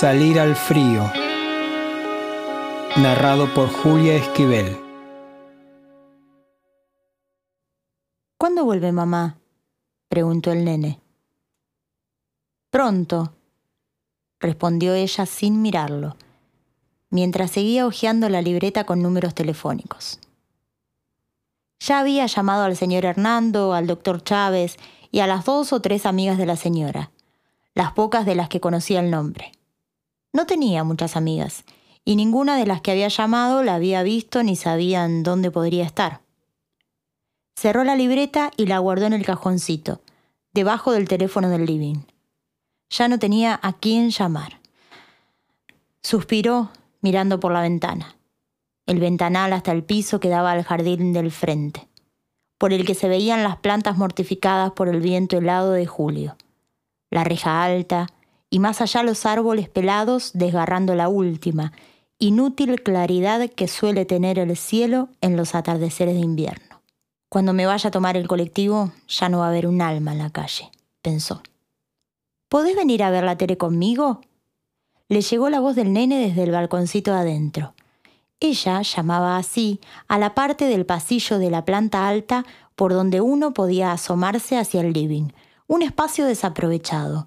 Salir al frío. Narrado por Julia Esquivel. ¿Cuándo vuelve mamá? preguntó el nene. Pronto, respondió ella sin mirarlo, mientras seguía hojeando la libreta con números telefónicos. Ya había llamado al señor Hernando, al doctor Chávez y a las dos o tres amigas de la señora, las pocas de las que conocía el nombre. No tenía muchas amigas, y ninguna de las que había llamado la había visto ni sabían dónde podría estar. Cerró la libreta y la guardó en el cajoncito, debajo del teléfono del living. Ya no tenía a quién llamar. Suspiró mirando por la ventana. El ventanal hasta el piso quedaba al jardín del frente, por el que se veían las plantas mortificadas por el viento helado de julio. La reja alta, y más allá los árboles pelados desgarrando la última, inútil claridad que suele tener el cielo en los atardeceres de invierno. Cuando me vaya a tomar el colectivo, ya no va a haber un alma en la calle, pensó. ¿Podés venir a ver la tele conmigo? Le llegó la voz del nene desde el balconcito de adentro. Ella llamaba así a la parte del pasillo de la planta alta por donde uno podía asomarse hacia el living, un espacio desaprovechado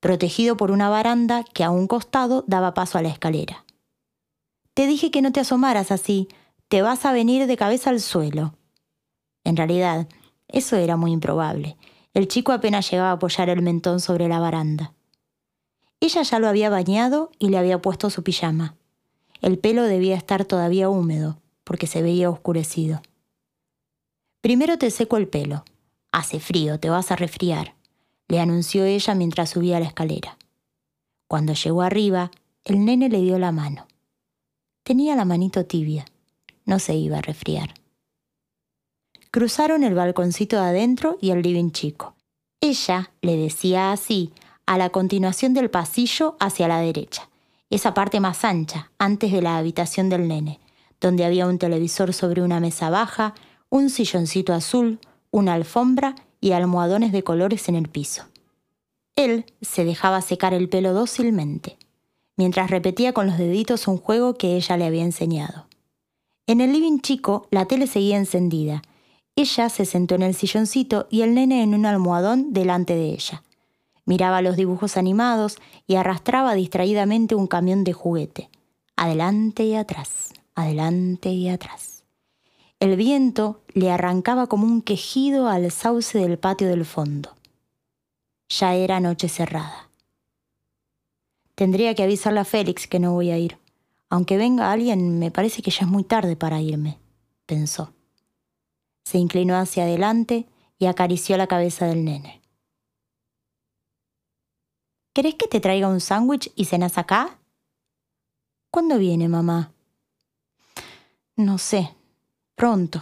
protegido por una baranda que a un costado daba paso a la escalera. Te dije que no te asomaras así, te vas a venir de cabeza al suelo. En realidad, eso era muy improbable. El chico apenas llegaba a apoyar el mentón sobre la baranda. Ella ya lo había bañado y le había puesto su pijama. El pelo debía estar todavía húmedo, porque se veía oscurecido. Primero te seco el pelo. Hace frío, te vas a resfriar le anunció ella mientras subía la escalera. Cuando llegó arriba, el nene le dio la mano. Tenía la manito tibia. No se iba a resfriar. Cruzaron el balconcito de adentro y el living chico. Ella le decía así a la continuación del pasillo hacia la derecha, esa parte más ancha, antes de la habitación del nene, donde había un televisor sobre una mesa baja, un silloncito azul, una alfombra y almohadones de colores en el piso. Él se dejaba secar el pelo dócilmente, mientras repetía con los deditos un juego que ella le había enseñado. En el living chico la tele seguía encendida. Ella se sentó en el silloncito y el nene en un almohadón delante de ella. Miraba los dibujos animados y arrastraba distraídamente un camión de juguete. Adelante y atrás, adelante y atrás. El viento le arrancaba como un quejido al sauce del patio del fondo. Ya era noche cerrada. Tendría que avisarle a Félix que no voy a ir. Aunque venga alguien, me parece que ya es muy tarde para irme, pensó. Se inclinó hacia adelante y acarició la cabeza del nene. ¿Querés que te traiga un sándwich y cenas acá? ¿Cuándo viene mamá? No sé, Pronto.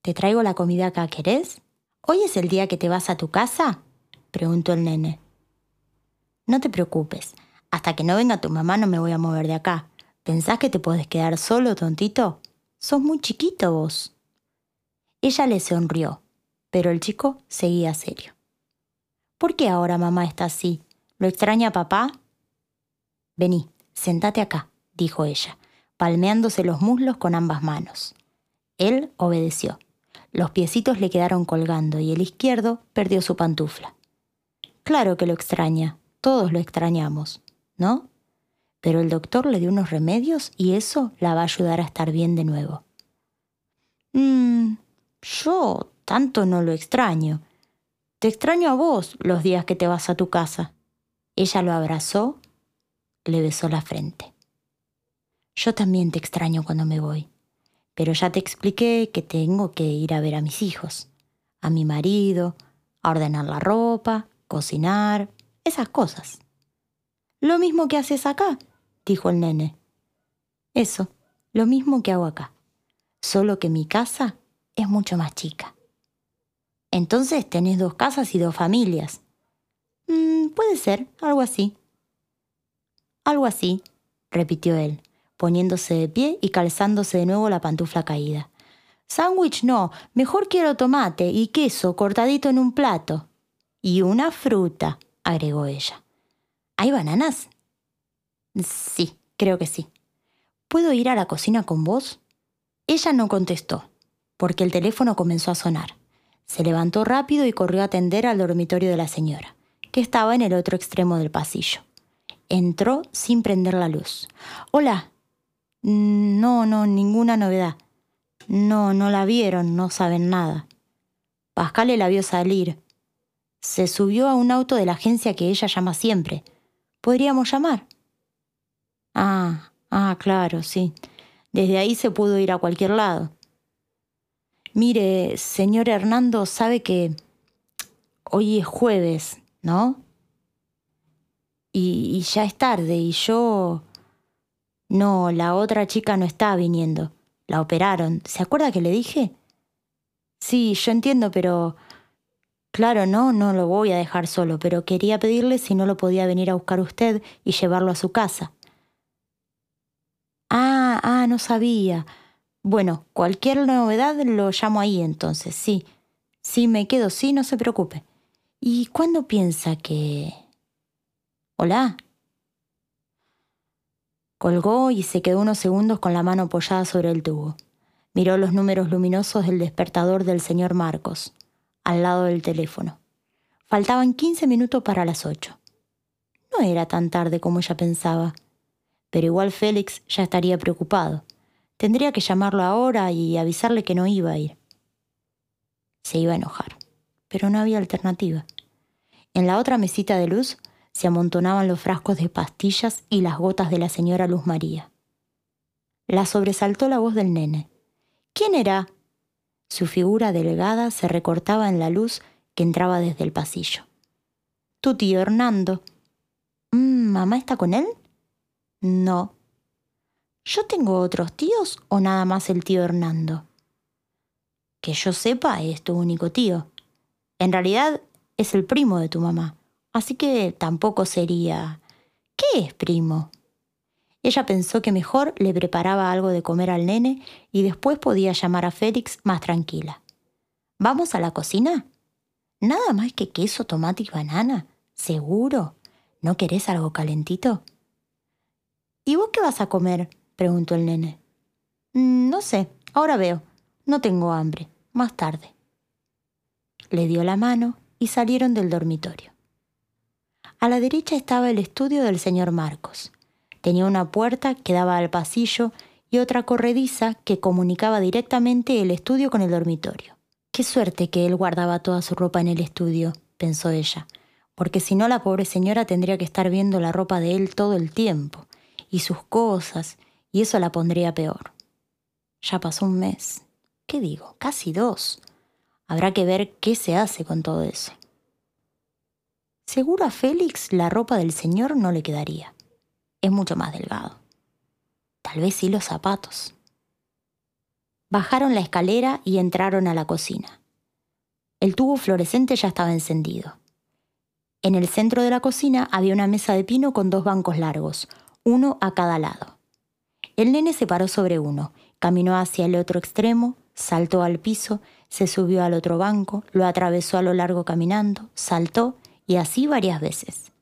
¿Te traigo la comida acá, querés? ¿Hoy es el día que te vas a tu casa? preguntó el nene. No te preocupes. Hasta que no venga tu mamá no me voy a mover de acá. ¿Pensás que te puedes quedar solo, tontito? Sos muy chiquito vos. Ella le sonrió, pero el chico seguía serio. ¿Por qué ahora mamá está así? ¿Lo extraña papá? Vení, sentate acá, dijo ella, palmeándose los muslos con ambas manos. Él obedeció. Los piecitos le quedaron colgando y el izquierdo perdió su pantufla. Claro que lo extraña, todos lo extrañamos, ¿no? Pero el doctor le dio unos remedios y eso la va a ayudar a estar bien de nuevo. Mmm, yo tanto no lo extraño. Te extraño a vos los días que te vas a tu casa. Ella lo abrazó, le besó la frente. Yo también te extraño cuando me voy pero ya te expliqué que tengo que ir a ver a mis hijos, a mi marido, a ordenar la ropa, cocinar, esas cosas. Lo mismo que haces acá, dijo el nene. Eso, lo mismo que hago acá, solo que mi casa es mucho más chica. Entonces tenés dos casas y dos familias. Mm, puede ser, algo así. Algo así, repitió él poniéndose de pie y calzándose de nuevo la pantufla caída. Sándwich no, mejor quiero tomate y queso cortadito en un plato. Y una fruta, agregó ella. ¿Hay bananas? Sí, creo que sí. ¿Puedo ir a la cocina con vos? Ella no contestó, porque el teléfono comenzó a sonar. Se levantó rápido y corrió a atender al dormitorio de la señora, que estaba en el otro extremo del pasillo. Entró sin prender la luz. Hola. No, no, ninguna novedad. No, no la vieron, no saben nada. Pascal la vio salir. Se subió a un auto de la agencia que ella llama siempre. ¿Podríamos llamar? Ah, ah, claro, sí. Desde ahí se pudo ir a cualquier lado. Mire, señor Hernando, sabe que hoy es jueves, ¿no? Y, y ya es tarde y yo... No, la otra chica no está viniendo. La operaron. ¿Se acuerda que le dije? Sí, yo entiendo, pero... Claro, no, no lo voy a dejar solo, pero quería pedirle si no lo podía venir a buscar usted y llevarlo a su casa. Ah, ah, no sabía. Bueno, cualquier novedad lo llamo ahí entonces, sí. Sí, me quedo, sí, no se preocupe. ¿Y cuándo piensa que... Hola. Colgó y se quedó unos segundos con la mano apoyada sobre el tubo. Miró los números luminosos del despertador del señor Marcos, al lado del teléfono. Faltaban quince minutos para las ocho. No era tan tarde como ella pensaba, pero igual Félix ya estaría preocupado. Tendría que llamarlo ahora y avisarle que no iba a ir. Se iba a enojar, pero no había alternativa. En la otra mesita de luz se amontonaban los frascos de pastillas y las gotas de la señora Luz María. La sobresaltó la voz del nene. ¿Quién era? Su figura delgada se recortaba en la luz que entraba desde el pasillo. Tu tío Hernando. Mm, ¿Mamá está con él? No. ¿Yo tengo otros tíos o nada más el tío Hernando? Que yo sepa, es tu único tío. En realidad es el primo de tu mamá. Así que tampoco sería... ¿Qué es primo? Ella pensó que mejor le preparaba algo de comer al nene y después podía llamar a Félix más tranquila. ¿Vamos a la cocina? ¿Nada más que queso, tomate y banana? ¿Seguro? ¿No querés algo calentito? ¿Y vos qué vas a comer? preguntó el nene. Mm, no sé, ahora veo. No tengo hambre. Más tarde. Le dio la mano y salieron del dormitorio. A la derecha estaba el estudio del señor Marcos. Tenía una puerta que daba al pasillo y otra corrediza que comunicaba directamente el estudio con el dormitorio. Qué suerte que él guardaba toda su ropa en el estudio, pensó ella, porque si no la pobre señora tendría que estar viendo la ropa de él todo el tiempo, y sus cosas, y eso la pondría peor. Ya pasó un mes. ¿Qué digo? Casi dos. Habrá que ver qué se hace con todo eso. Seguro a Félix la ropa del señor no le quedaría. Es mucho más delgado. Tal vez sí los zapatos. Bajaron la escalera y entraron a la cocina. El tubo fluorescente ya estaba encendido. En el centro de la cocina había una mesa de pino con dos bancos largos, uno a cada lado. El nene se paró sobre uno, caminó hacia el otro extremo, saltó al piso, se subió al otro banco, lo atravesó a lo largo caminando, saltó y así varias veces.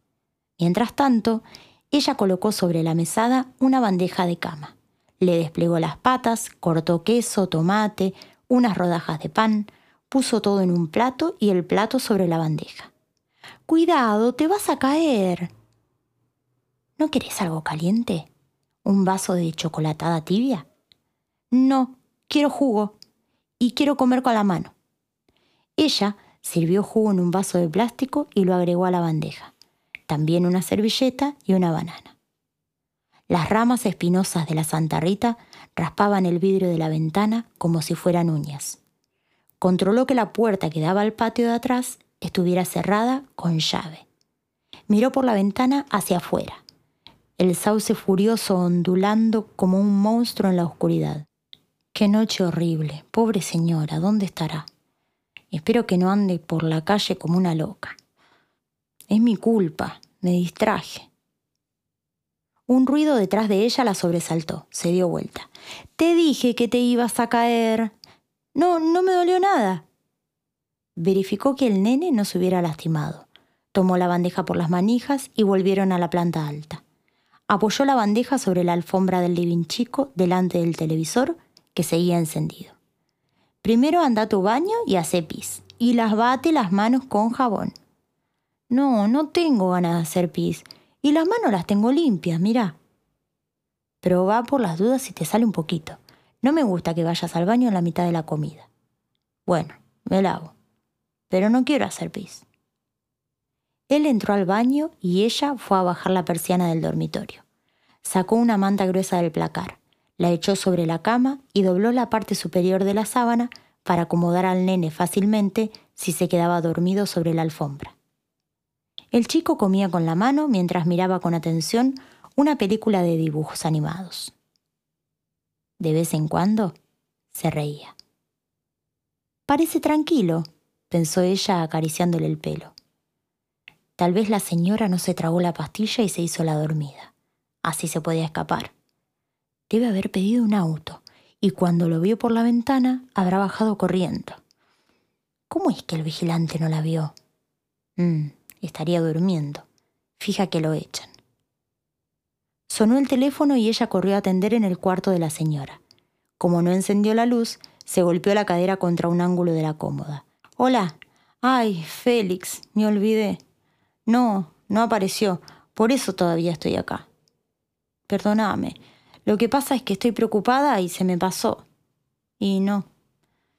Mientras tanto, ella colocó sobre la mesada una bandeja de cama. Le desplegó las patas, cortó queso, tomate, unas rodajas de pan, puso todo en un plato y el plato sobre la bandeja. Cuidado, te vas a caer. ¿No querés algo caliente? ¿Un vaso de chocolatada tibia? No, quiero jugo y quiero comer con la mano. Ella Sirvió jugo en un vaso de plástico y lo agregó a la bandeja. También una servilleta y una banana. Las ramas espinosas de la Santa Rita raspaban el vidrio de la ventana como si fueran uñas. Controló que la puerta que daba al patio de atrás estuviera cerrada con llave. Miró por la ventana hacia afuera. El sauce furioso ondulando como un monstruo en la oscuridad. Qué noche horrible. Pobre señora, ¿dónde estará? Espero que no ande por la calle como una loca. Es mi culpa, me distraje. Un ruido detrás de ella la sobresaltó, se dio vuelta. Te dije que te ibas a caer. No, no me dolió nada. Verificó que el nene no se hubiera lastimado. Tomó la bandeja por las manijas y volvieron a la planta alta. Apoyó la bandeja sobre la alfombra del living chico delante del televisor que seguía encendido. Primero anda a tu baño y hace pis, y las bate las manos con jabón. No, no tengo ganas de hacer pis, y las manos las tengo limpias. Pero va por las dudas si te sale un poquito. No me gusta que vayas al baño en la mitad de la comida. Bueno, me lavo. Pero no quiero hacer pis. Él entró al baño y ella fue a bajar la persiana del dormitorio. Sacó una manta gruesa del placar, la echó sobre la cama y dobló la parte superior de la sábana para acomodar al nene fácilmente si se quedaba dormido sobre la alfombra. El chico comía con la mano mientras miraba con atención una película de dibujos animados. De vez en cuando se reía. Parece tranquilo, pensó ella acariciándole el pelo. Tal vez la señora no se tragó la pastilla y se hizo la dormida. Así se podía escapar. Debe haber pedido un auto, y cuando lo vio por la ventana habrá bajado corriendo. ¿Cómo es que el vigilante no la vio? Mm, estaría durmiendo. Fija que lo echan. Sonó el teléfono y ella corrió a atender en el cuarto de la señora. Como no encendió la luz, se golpeó la cadera contra un ángulo de la cómoda. Hola. Ay, Félix, me olvidé. No, no apareció. Por eso todavía estoy acá. Perdóname. Lo que pasa es que estoy preocupada y se me pasó. Y no,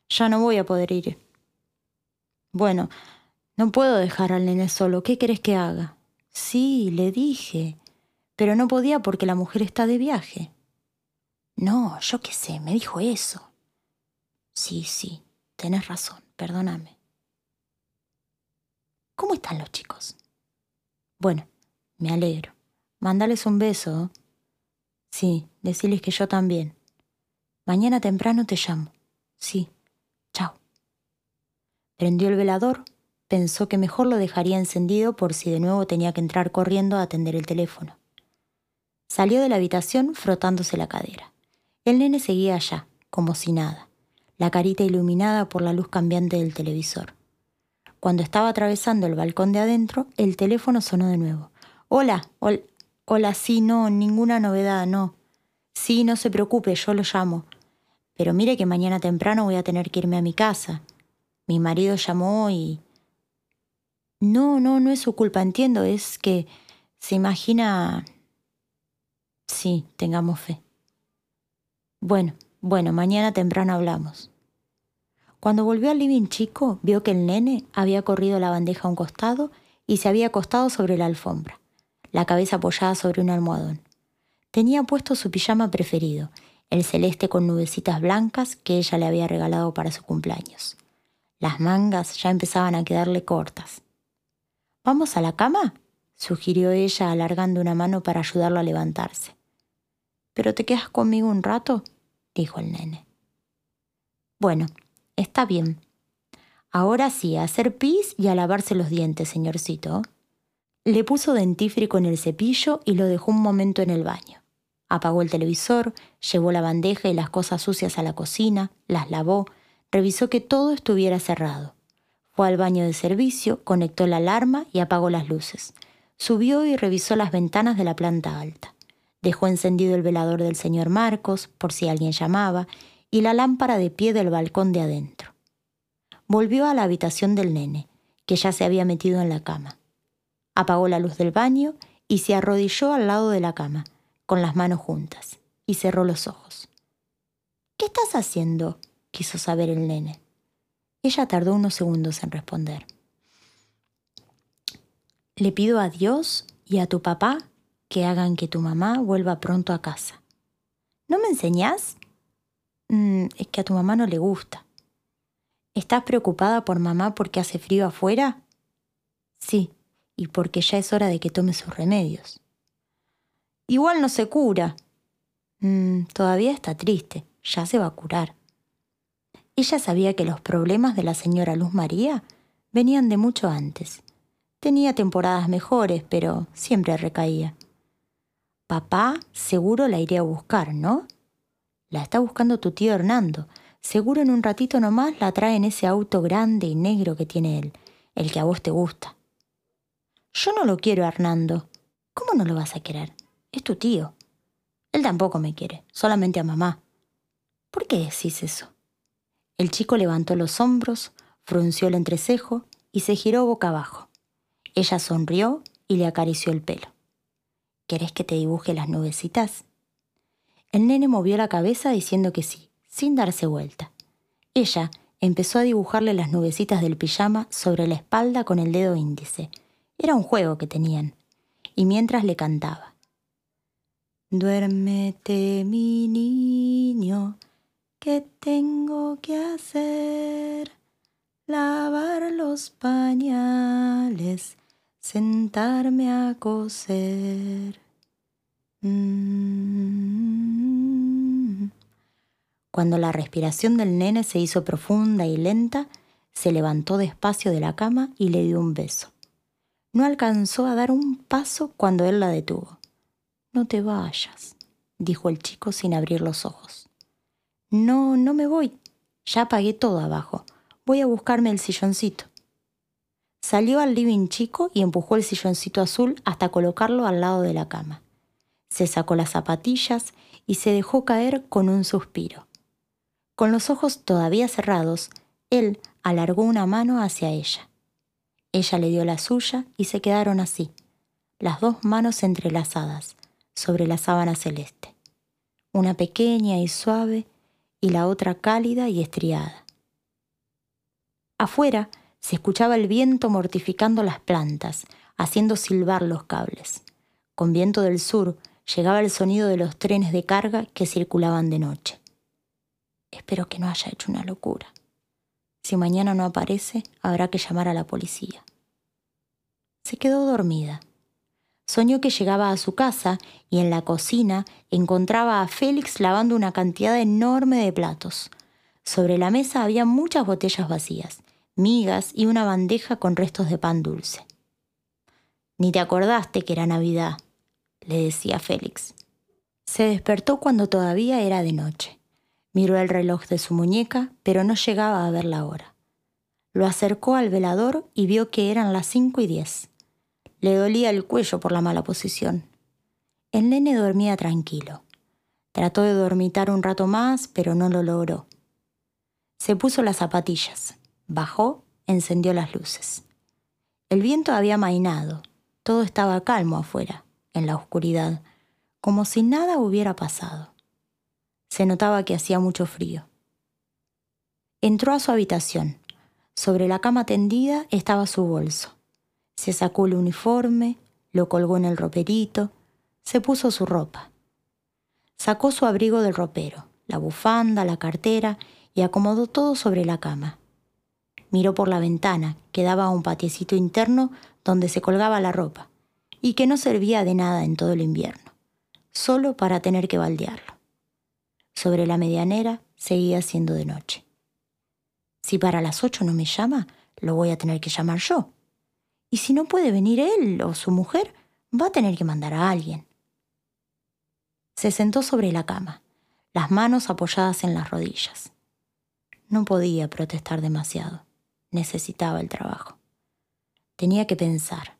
ya no voy a poder ir. Bueno, no puedo dejar al nene solo. ¿Qué querés que haga? Sí, le dije pero no podía porque la mujer está de viaje. No, yo qué sé, me dijo eso. Sí, sí, tenés razón, perdóname. ¿Cómo están los chicos? Bueno, me alegro. Mándales un beso. Sí, decirles que yo también. Mañana temprano te llamo. Sí, chao. Prendió el velador, pensó que mejor lo dejaría encendido por si de nuevo tenía que entrar corriendo a atender el teléfono. Salió de la habitación frotándose la cadera. El nene seguía allá, como si nada, la carita iluminada por la luz cambiante del televisor. Cuando estaba atravesando el balcón de adentro, el teléfono sonó de nuevo. Hola, hola, sí, no, ninguna novedad, no. Sí, no se preocupe, yo lo llamo. Pero mire que mañana temprano voy a tener que irme a mi casa. Mi marido llamó y... No, no, no es su culpa, entiendo, es que se imagina, Sí, tengamos fe. Bueno, bueno, mañana temprano hablamos. Cuando volvió al living chico, vio que el nene había corrido la bandeja a un costado y se había acostado sobre la alfombra, la cabeza apoyada sobre un almohadón. Tenía puesto su pijama preferido, el celeste con nubecitas blancas que ella le había regalado para su cumpleaños. Las mangas ya empezaban a quedarle cortas. ¿Vamos a la cama? sugirió ella alargando una mano para ayudarlo a levantarse. ¿Pero te quedas conmigo un rato? dijo el nene. Bueno, está bien. Ahora sí, a hacer pis y a lavarse los dientes, señorcito. Le puso dentífrico en el cepillo y lo dejó un momento en el baño. Apagó el televisor, llevó la bandeja y las cosas sucias a la cocina, las lavó, revisó que todo estuviera cerrado. Fue al baño de servicio, conectó la alarma y apagó las luces. Subió y revisó las ventanas de la planta alta. Dejó encendido el velador del señor Marcos, por si alguien llamaba, y la lámpara de pie del balcón de adentro. Volvió a la habitación del nene, que ya se había metido en la cama. Apagó la luz del baño y se arrodilló al lado de la cama, con las manos juntas, y cerró los ojos. ¿Qué estás haciendo? quiso saber el nene. Ella tardó unos segundos en responder. Le pido a Dios y a tu papá que hagan que tu mamá vuelva pronto a casa. ¿No me enseñás? Mm, es que a tu mamá no le gusta. ¿Estás preocupada por mamá porque hace frío afuera? Sí, y porque ya es hora de que tome sus remedios. Igual no se cura. Mm, todavía está triste, ya se va a curar. Ella sabía que los problemas de la señora Luz María venían de mucho antes. Tenía temporadas mejores, pero siempre recaía. Papá seguro la iré a buscar, ¿no? La está buscando tu tío Hernando. Seguro en un ratito nomás la trae en ese auto grande y negro que tiene él, el que a vos te gusta. Yo no lo quiero, Hernando. ¿Cómo no lo vas a querer? Es tu tío. Él tampoco me quiere, solamente a mamá. ¿Por qué decís eso? El chico levantó los hombros, frunció el entrecejo y se giró boca abajo. Ella sonrió y le acarició el pelo. ¿Querés que te dibuje las nubecitas? El nene movió la cabeza diciendo que sí, sin darse vuelta. Ella empezó a dibujarle las nubecitas del pijama sobre la espalda con el dedo índice. Era un juego que tenían. Y mientras le cantaba. Duérmete, mi niño, ¿qué tengo que hacer? Lavar los pañales, sentarme a coser. Mm. Cuando la respiración del nene se hizo profunda y lenta, se levantó despacio de la cama y le dio un beso. No alcanzó a dar un paso cuando él la detuvo. No te vayas, dijo el chico sin abrir los ojos. No, no me voy. Ya pagué todo abajo. Voy a buscarme el silloncito. Salió al living chico y empujó el silloncito azul hasta colocarlo al lado de la cama. Se sacó las zapatillas y se dejó caer con un suspiro. Con los ojos todavía cerrados, él alargó una mano hacia ella. Ella le dio la suya y se quedaron así, las dos manos entrelazadas, sobre la sábana celeste. Una pequeña y suave y la otra cálida y estriada. Afuera se escuchaba el viento mortificando las plantas, haciendo silbar los cables. Con viento del sur llegaba el sonido de los trenes de carga que circulaban de noche. Espero que no haya hecho una locura. Si mañana no aparece, habrá que llamar a la policía. Se quedó dormida. Soñó que llegaba a su casa y en la cocina encontraba a Félix lavando una cantidad enorme de platos. Sobre la mesa había muchas botellas vacías, migas y una bandeja con restos de pan dulce. Ni te acordaste que era Navidad, le decía Félix. Se despertó cuando todavía era de noche. Miró el reloj de su muñeca, pero no llegaba a ver la hora. Lo acercó al velador y vio que eran las cinco y diez. Le dolía el cuello por la mala posición. El nene dormía tranquilo. Trató de dormitar un rato más, pero no lo logró. Se puso las zapatillas, bajó, encendió las luces. El viento había mainado, todo estaba calmo afuera en la oscuridad, como si nada hubiera pasado. Se notaba que hacía mucho frío. Entró a su habitación. Sobre la cama tendida estaba su bolso. Se sacó el uniforme, lo colgó en el roperito, se puso su ropa. Sacó su abrigo del ropero, la bufanda, la cartera y acomodó todo sobre la cama. Miró por la ventana, que daba a un patiecito interno donde se colgaba la ropa y que no servía de nada en todo el invierno, solo para tener que baldearlo. Sobre la medianera seguía siendo de noche. Si para las ocho no me llama, lo voy a tener que llamar yo. Y si no puede venir él o su mujer, va a tener que mandar a alguien. Se sentó sobre la cama, las manos apoyadas en las rodillas. No podía protestar demasiado. Necesitaba el trabajo. Tenía que pensar,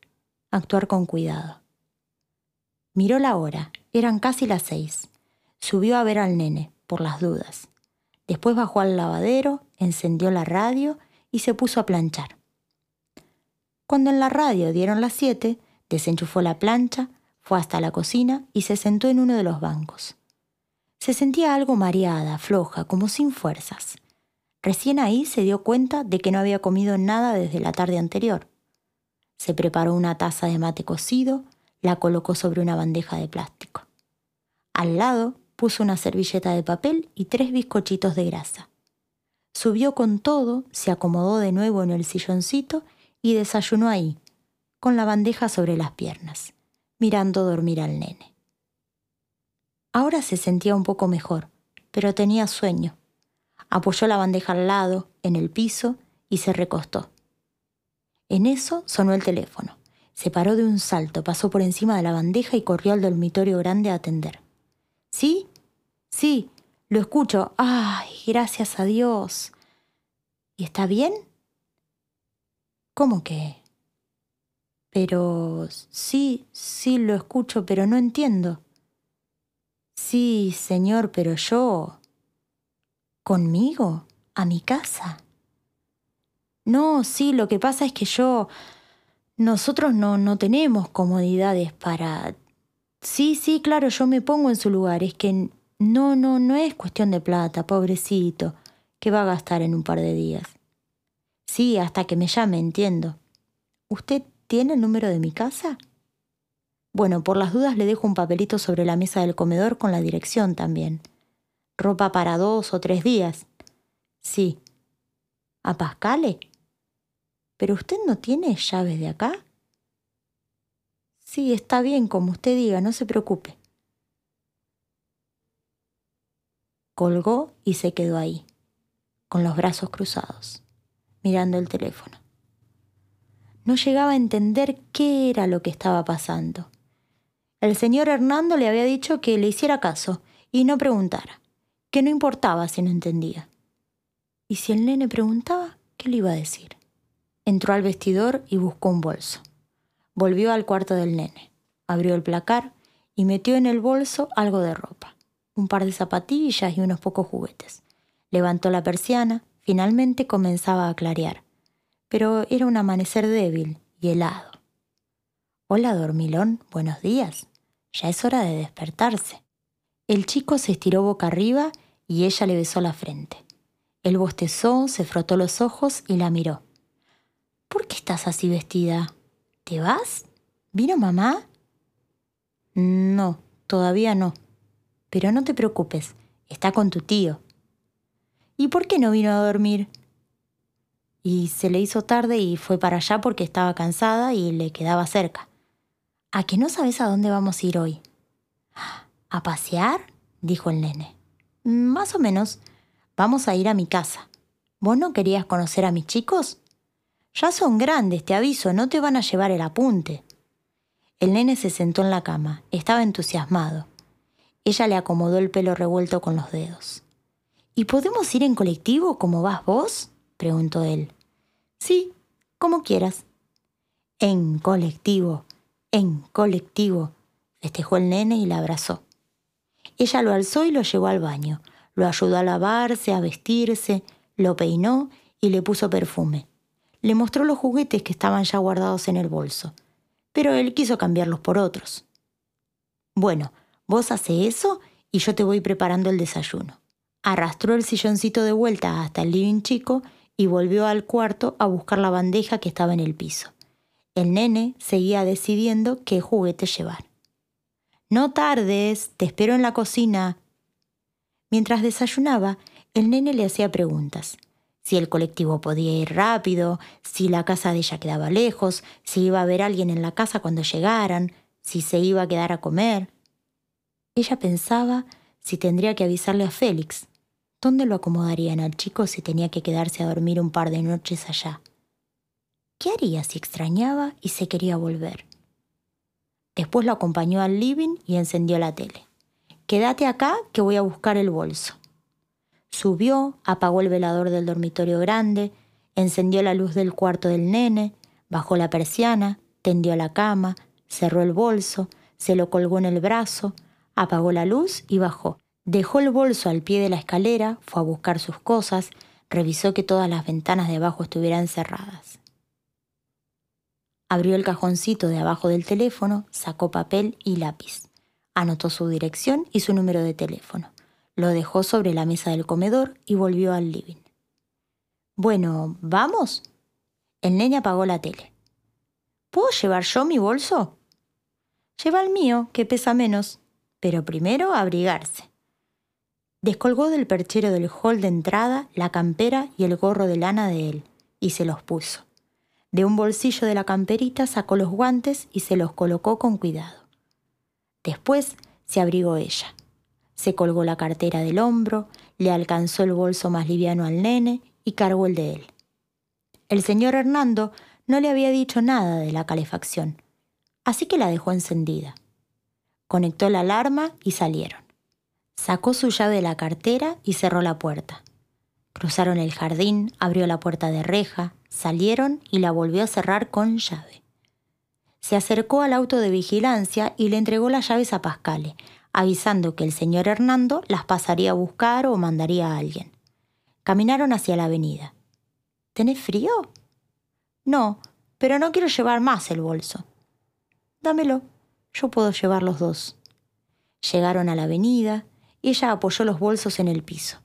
actuar con cuidado. Miró la hora, eran casi las seis. Subió a ver al nene, por las dudas. Después bajó al lavadero, encendió la radio y se puso a planchar. Cuando en la radio dieron las siete, desenchufó la plancha, fue hasta la cocina y se sentó en uno de los bancos. Se sentía algo mareada, floja, como sin fuerzas. Recién ahí se dio cuenta de que no había comido nada desde la tarde anterior. Se preparó una taza de mate cocido, la colocó sobre una bandeja de plástico. Al lado puso una servilleta de papel y tres bizcochitos de grasa. Subió con todo, se acomodó de nuevo en el silloncito y desayunó ahí, con la bandeja sobre las piernas, mirando dormir al nene. Ahora se sentía un poco mejor, pero tenía sueño. Apoyó la bandeja al lado, en el piso, y se recostó. En eso sonó el teléfono. Se paró de un salto, pasó por encima de la bandeja y corrió al dormitorio grande a atender. ¿Sí? Sí, lo escucho. Ay, gracias a Dios. ¿Y está bien? ¿Cómo que? Pero sí, sí lo escucho, pero no entiendo. Sí, señor, pero yo... ¿Conmigo? ¿A mi casa? No, sí, lo que pasa es que yo... Nosotros no, no tenemos comodidades para... Sí, sí, claro, yo me pongo en su lugar. Es que no, no, no es cuestión de plata, pobrecito, que va a gastar en un par de días. Sí, hasta que me llame, entiendo. ¿Usted tiene el número de mi casa? Bueno, por las dudas le dejo un papelito sobre la mesa del comedor con la dirección también. Ropa para dos o tres días. Sí. ¿A Pascale? ¿Pero usted no tiene llaves de acá? Sí, está bien, como usted diga, no se preocupe. Colgó y se quedó ahí, con los brazos cruzados, mirando el teléfono. No llegaba a entender qué era lo que estaba pasando. El señor Hernando le había dicho que le hiciera caso y no preguntara, que no importaba si no entendía. ¿Y si el nene preguntaba, qué le iba a decir? Entró al vestidor y buscó un bolso. Volvió al cuarto del nene, abrió el placar y metió en el bolso algo de ropa, un par de zapatillas y unos pocos juguetes. Levantó la persiana, finalmente comenzaba a clarear, pero era un amanecer débil y helado. Hola, dormilón, buenos días. Ya es hora de despertarse. El chico se estiró boca arriba y ella le besó la frente. Él bostezó, se frotó los ojos y la miró. ¿Por qué estás así vestida? ¿Te vas? ¿Vino mamá? No, todavía no. Pero no te preocupes, está con tu tío. ¿Y por qué no vino a dormir? Y se le hizo tarde y fue para allá porque estaba cansada y le quedaba cerca. ¿A que no sabes a dónde vamos a ir hoy? ¿A pasear? dijo el nene. Más o menos. Vamos a ir a mi casa. ¿Vos no querías conocer a mis chicos? Ya son grandes, te aviso, no te van a llevar el apunte. El nene se sentó en la cama, estaba entusiasmado. Ella le acomodó el pelo revuelto con los dedos. ¿Y podemos ir en colectivo como vas vos? preguntó él. Sí, como quieras. En colectivo, en colectivo, festejó el nene y la abrazó. Ella lo alzó y lo llevó al baño, lo ayudó a lavarse, a vestirse, lo peinó y le puso perfume. Le mostró los juguetes que estaban ya guardados en el bolso, pero él quiso cambiarlos por otros. Bueno, vos hace eso y yo te voy preparando el desayuno. Arrastró el silloncito de vuelta hasta el living chico y volvió al cuarto a buscar la bandeja que estaba en el piso. El nene seguía decidiendo qué juguete llevar. No tardes, te espero en la cocina. Mientras desayunaba, el nene le hacía preguntas. Si el colectivo podía ir rápido, si la casa de ella quedaba lejos, si iba a haber alguien en la casa cuando llegaran, si se iba a quedar a comer. Ella pensaba si tendría que avisarle a Félix. ¿Dónde lo acomodarían al chico si tenía que quedarse a dormir un par de noches allá? ¿Qué haría si extrañaba y se quería volver? Después lo acompañó al living y encendió la tele. Quédate acá que voy a buscar el bolso. Subió, apagó el velador del dormitorio grande, encendió la luz del cuarto del nene, bajó la persiana, tendió la cama, cerró el bolso, se lo colgó en el brazo, apagó la luz y bajó. Dejó el bolso al pie de la escalera, fue a buscar sus cosas, revisó que todas las ventanas de abajo estuvieran cerradas. Abrió el cajoncito de abajo del teléfono, sacó papel y lápiz. Anotó su dirección y su número de teléfono. Lo dejó sobre la mesa del comedor y volvió al living. Bueno, ¿vamos? El nene apagó la tele. ¿Puedo llevar yo mi bolso? Lleva el mío, que pesa menos, pero primero abrigarse. Descolgó del perchero del hall de entrada la campera y el gorro de lana de él, y se los puso. De un bolsillo de la camperita sacó los guantes y se los colocó con cuidado. Después se abrigó ella. Se colgó la cartera del hombro, le alcanzó el bolso más liviano al nene y cargó el de él. El señor Hernando no le había dicho nada de la calefacción, así que la dejó encendida. Conectó la alarma y salieron. Sacó su llave de la cartera y cerró la puerta. Cruzaron el jardín, abrió la puerta de reja, salieron y la volvió a cerrar con llave. Se acercó al auto de vigilancia y le entregó las llaves a Pascale, avisando que el señor Hernando las pasaría a buscar o mandaría a alguien. Caminaron hacia la avenida. ¿Tenés frío? No, pero no quiero llevar más el bolso. Dámelo, yo puedo llevar los dos. Llegaron a la avenida y ella apoyó los bolsos en el piso.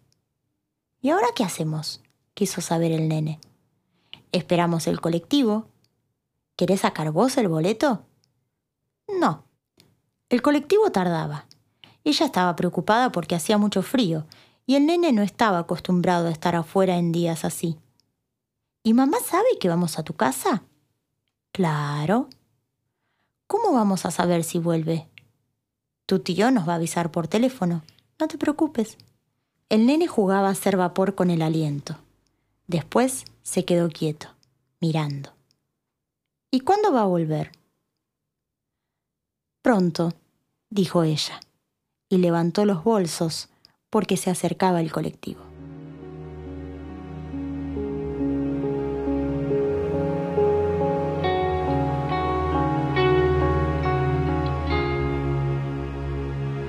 ¿Y ahora qué hacemos? quiso saber el nene. Esperamos el colectivo. ¿Querés sacar vos el boleto? No. El colectivo tardaba. Ella estaba preocupada porque hacía mucho frío y el nene no estaba acostumbrado a estar afuera en días así. ¿Y mamá sabe que vamos a tu casa? Claro. ¿Cómo vamos a saber si vuelve? Tu tío nos va a avisar por teléfono. No te preocupes. El nene jugaba a hacer vapor con el aliento. Después se quedó quieto, mirando. ¿Y cuándo va a volver? Pronto, dijo ella, y levantó los bolsos porque se acercaba el colectivo.